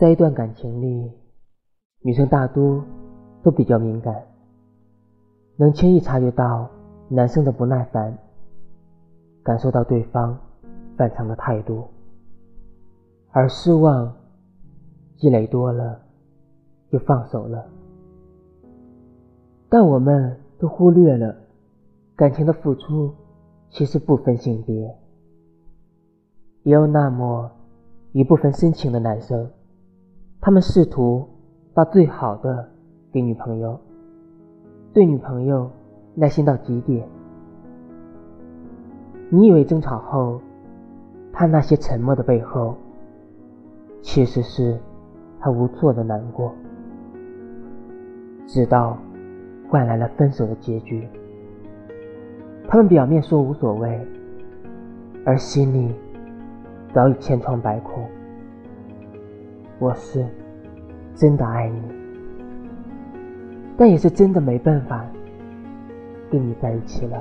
在一段感情里，女生大多都比较敏感，能轻易察觉到男生的不耐烦，感受到对方反常的态度，而失望积累多了，就放手了。但我们都忽略了，感情的付出其实不分性别，也有那么一部分深情的男生。他们试图把最好的给女朋友，对女朋友耐心到极点。你以为争吵后，他那些沉默的背后，其实是他无措的难过，直到换来了分手的结局。他们表面说无所谓，而心里早已千疮百孔。我是真的爱你，但也是真的没办法跟你在一起了。